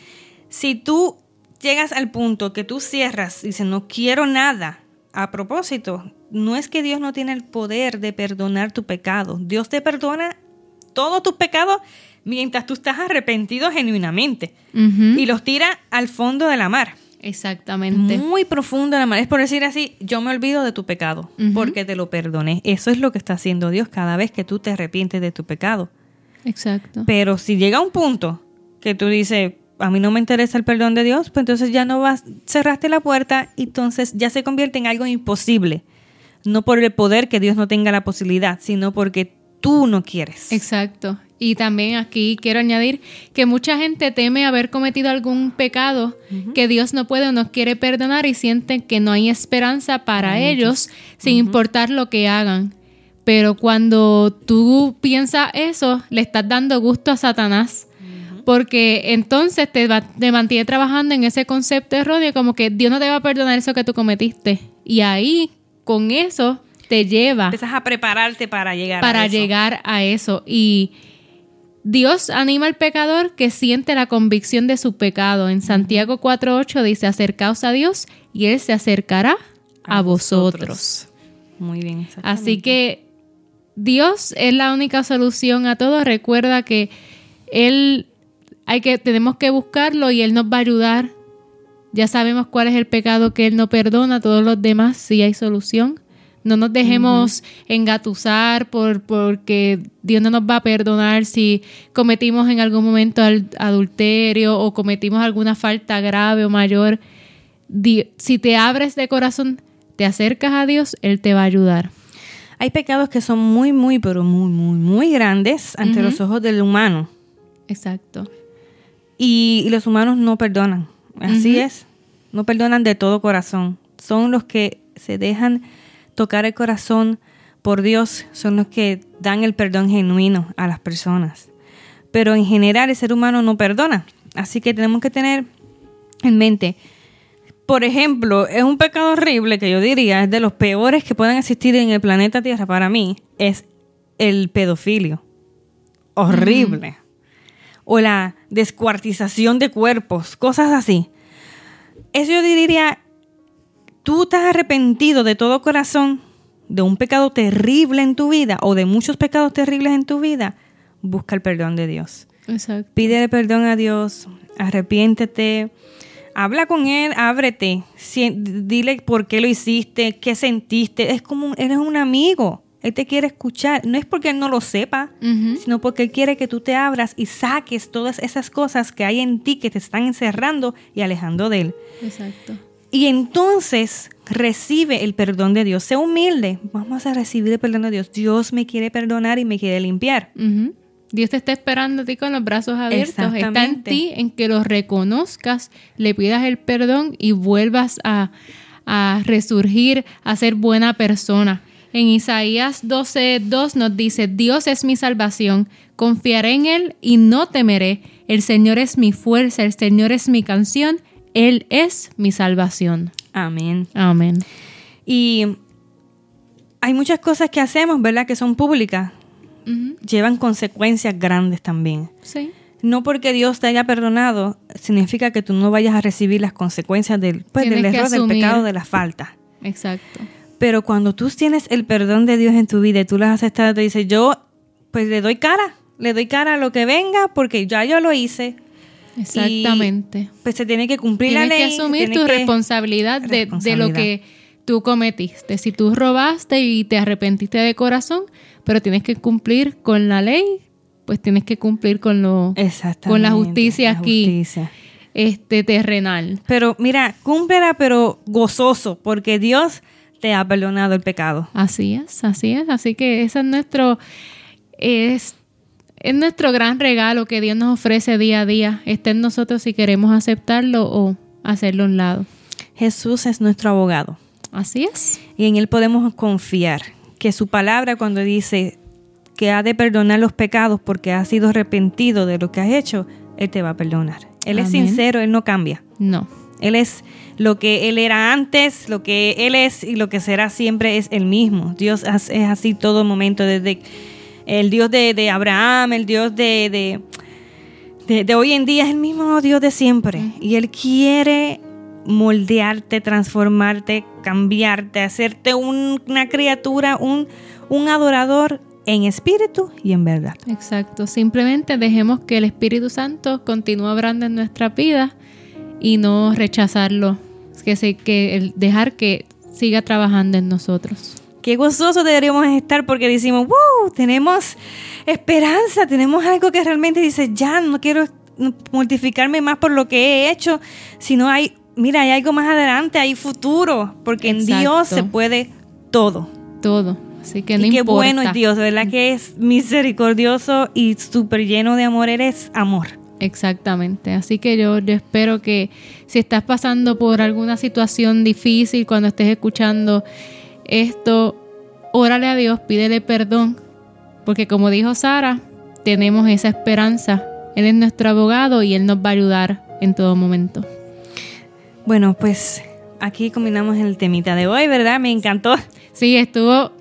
Si tú llegas al punto que tú cierras y dices, no quiero nada, a propósito, no es que Dios no tiene el poder de perdonar tu pecado. Dios te perdona todos tus pecados mientras tú estás arrepentido genuinamente y los tira al fondo de la mar. Exactamente. Muy profundo de la mar. Es por decir así, yo me olvido de tu pecado porque te lo perdoné. Eso es lo que está haciendo Dios cada vez que tú te arrepientes de tu pecado. Exacto. Pero si llega un punto que tú dices, a mí no me interesa el perdón de Dios, pues entonces ya no vas, cerraste la puerta y entonces ya se convierte en algo imposible. No por el poder que Dios no tenga la posibilidad, sino porque tú no quieres. Exacto. Y también aquí quiero añadir que mucha gente teme haber cometido algún pecado que Dios no puede o no quiere perdonar y sienten que no hay esperanza para ellos sin importar lo que hagan. Pero cuando tú piensas eso, le estás dando gusto a Satanás. Porque entonces te, va- te mantiene trabajando en ese concepto erróneo como que Dios no te va a perdonar eso que tú cometiste. Y ahí, con eso, te lleva Empiezas a prepararte para llegar a para eso. llegar a eso. Y Dios anima al pecador que siente la convicción de su pecado. En Santiago 4.8 dice, acercaos a Dios y Él se acercará a, vosotros. Muy bien. Así que Dios es la única solución a todo. Recuerda que Él hay que, tenemos que buscarlo y Él nos va a ayudar. Ya sabemos cuál es el pecado que Él no perdona, todos los demás sí hay solución. No nos dejemos engatusar por porque Dios no nos va a perdonar si cometimos en algún momento adulterio o cometimos alguna falta grave o mayor. Si te abres de corazón, te acercas a Dios, Él te va a ayudar. Hay pecados que son muy, muy, pero muy, muy, muy grandes ante los ojos del humano. Exacto. Y, y los humanos no perdonan. Así es. No perdonan de todo corazón. Son los que se dejan tocar el corazón por Dios. Son los que dan el perdón genuino a las personas. Pero en general el ser humano no perdona. Así que tenemos que tener en mente. Por ejemplo, es un pecado horrible que yo diría, es de los peores que pueden existir en el planeta Tierra para mí, es el pedofilio. Horrible o la descuartización de cuerpos, cosas así. Eso yo diría, tú estás arrepentido de todo corazón de un pecado terrible en tu vida o de muchos pecados terribles en tu vida, busca el perdón de Dios. Exacto. Pídele perdón a Dios, arrepiéntete, habla con Él, ábrete, dile por qué lo hiciste, qué sentiste. Es como, eres un amigo, Él te quiere escuchar. No es porque Él no lo sepa, sino porque Él quiere que tú te abras y saques todas esas cosas que hay en ti que te están encerrando y alejando de Él. Exacto. Y entonces recibe el perdón de Dios. Sé humilde. Vamos a recibir el perdón de Dios. Dios me quiere perdonar y me quiere limpiar. Dios te está esperando a ti con los brazos abiertos. Está en ti en que lo reconozcas, le pidas el perdón y vuelvas a, a resurgir, a ser buena persona. En Isaías 12:2 nos dice, Dios es mi salvación, confiaré en Él y no temeré. El Señor es mi fuerza, el Señor es mi canción, Él es mi salvación. Amén. Amén. Y hay muchas cosas que hacemos, ¿verdad? Que son públicas. Llevan consecuencias grandes también. Sí. No porque Dios te haya perdonado, significa que tú no vayas a recibir las consecuencias del, pues, del error, del pecado, de la falta. Exacto. Pero cuando tú tienes el perdón de Dios en tu vida y tú las aceptas, te dices, yo pues le doy cara, le doy cara a lo que venga porque ya yo lo hice. Exactamente. pues se tiene que cumplir la ley. Tienes que asumir tu responsabilidad, de, de lo que tú cometiste. Si tú robaste y te arrepentiste de corazón, pero tienes que cumplir con la ley, pues tienes que cumplir con lo con la justicia aquí. Este terrenal. Pero mira, cúmplela pero gozoso, porque Dios te ha perdonado el pecado. Así es, así es. Así que ese es nuestro es, es nuestro gran regalo que Dios nos ofrece día a día. Está en nosotros si queremos aceptarlo o hacerlo a un lado. Jesús es nuestro abogado. Así es. Y en Él podemos confiar que su palabra cuando dice que ha de perdonar los pecados porque ha sido arrepentido de lo que has hecho, Él te va a perdonar. Él es sincero, Él no cambia. No. Él es lo que Él era antes, lo que Él es y lo que será siempre es el mismo. Dios es así todo momento, desde el Dios de, Abraham, el Dios de, de, hoy en día es el mismo Dios de siempre. Y Él quiere moldearte, transformarte, cambiarte, hacerte una criatura, un, un adorador en espíritu y en verdad. Exacto. Simplemente dejemos que el Espíritu Santo continúe obrando en nuestra vida y no rechazarlo, que, se, que dejar que siga trabajando en nosotros. Qué gozoso deberíamos estar porque decimos, wow, tenemos esperanza, tenemos algo que realmente dice, ya no quiero mortificarme más por lo que he hecho, sino hay, mira, hay algo más adelante, hay futuro, porque en Dios se puede todo. Todo. Así que no y qué bueno es Dios, ¿verdad? Que es misericordioso y súper lleno de amor, eres amor. Exactamente. Así que yo, espero que si estás pasando por alguna situación difícil cuando estés escuchando esto, órale a Dios, pídele perdón, porque como dijo Sara, tenemos esa esperanza. Él es nuestro abogado y Él nos va a ayudar en todo momento. Bueno, pues aquí combinamos el temita de hoy, ¿verdad? Me encantó. Sí, estuvo,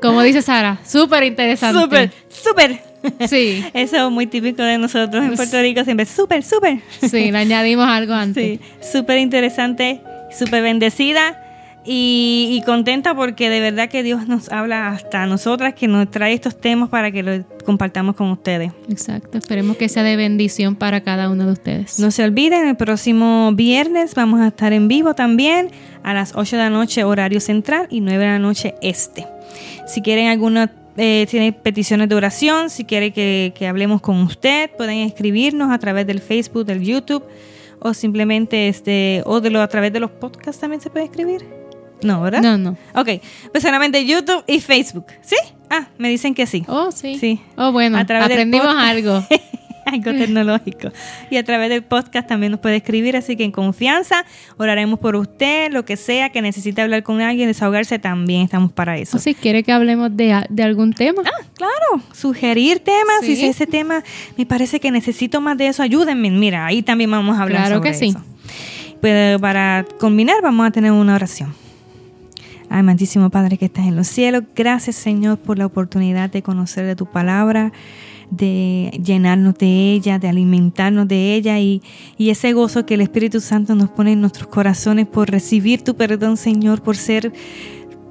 como dice Sara, súper interesante. Súper, súper. Sí. Eso es muy típico de nosotros en Puerto Rico, siempre súper, súper. Sí, le añadimos algo antes. Sí, súper interesante, súper bendecida y, contenta porque de verdad que Dios nos habla hasta nosotras, que nos trae estos temas para que los compartamos con ustedes. Exacto, esperemos que sea de bendición para cada uno de ustedes. No se olviden, el próximo viernes vamos a estar en vivo también a las 8 de la noche horario central y 9 de la noche este. Si quieren alguna eh, tiene peticiones de oración, si quiere que, que, hablemos con usted, pueden escribirnos a través del Facebook, del YouTube o simplemente este o de lo, a través de los podcasts también se puede escribir. No, ¿verdad? No, no. Ok, pues solamente YouTube y Facebook. ¿Sí? Ah, me dicen que sí. Oh, sí. Sí. Oh, bueno, aprendimos algo. algo tecnológico. Y a través del podcast también nos puede escribir, así que en confianza oraremos por usted, lo que sea que necesite hablar con alguien, desahogarse también, estamos para eso. O si quiere que hablemos de, algún tema. Ah, claro, sugerir temas, si ese tema me parece que necesito más de eso, ayúdenme. Mira, ahí también vamos a hablar claro que sí. Pero para combinar vamos a tener una oración. Amantísimo Padre que estás en los cielos, gracias Señor por la oportunidad de conocer de tu palabra de llenarnos de ella, de alimentarnos de ella y, ese gozo que el Espíritu Santo nos pone en nuestros corazones por recibir tu perdón, Señor, por ser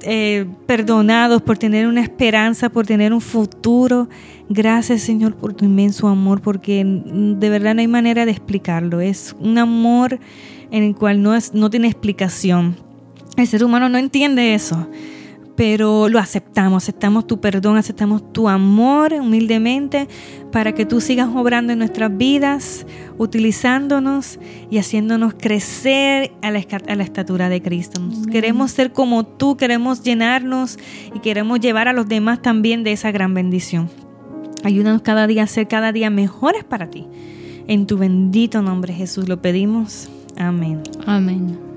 eh, perdonados, por tener una esperanza, por tener un futuro. Gracias, Señor, por tu inmenso amor, porque de verdad no hay manera de explicarlo. Es un amor en el cual no, es, no tiene explicación. El ser humano no entiende eso pero lo aceptamos, aceptamos tu perdón, aceptamos tu amor humildemente para que tú sigas obrando en nuestras vidas, utilizándonos y haciéndonos crecer a la, estatura de Cristo. Queremos ser como tú, queremos llenarnos y queremos llevar a los demás también de esa gran bendición. Ayúdanos cada día a ser cada día mejores para ti. En tu bendito nombre Jesús lo pedimos. Amén. Amén.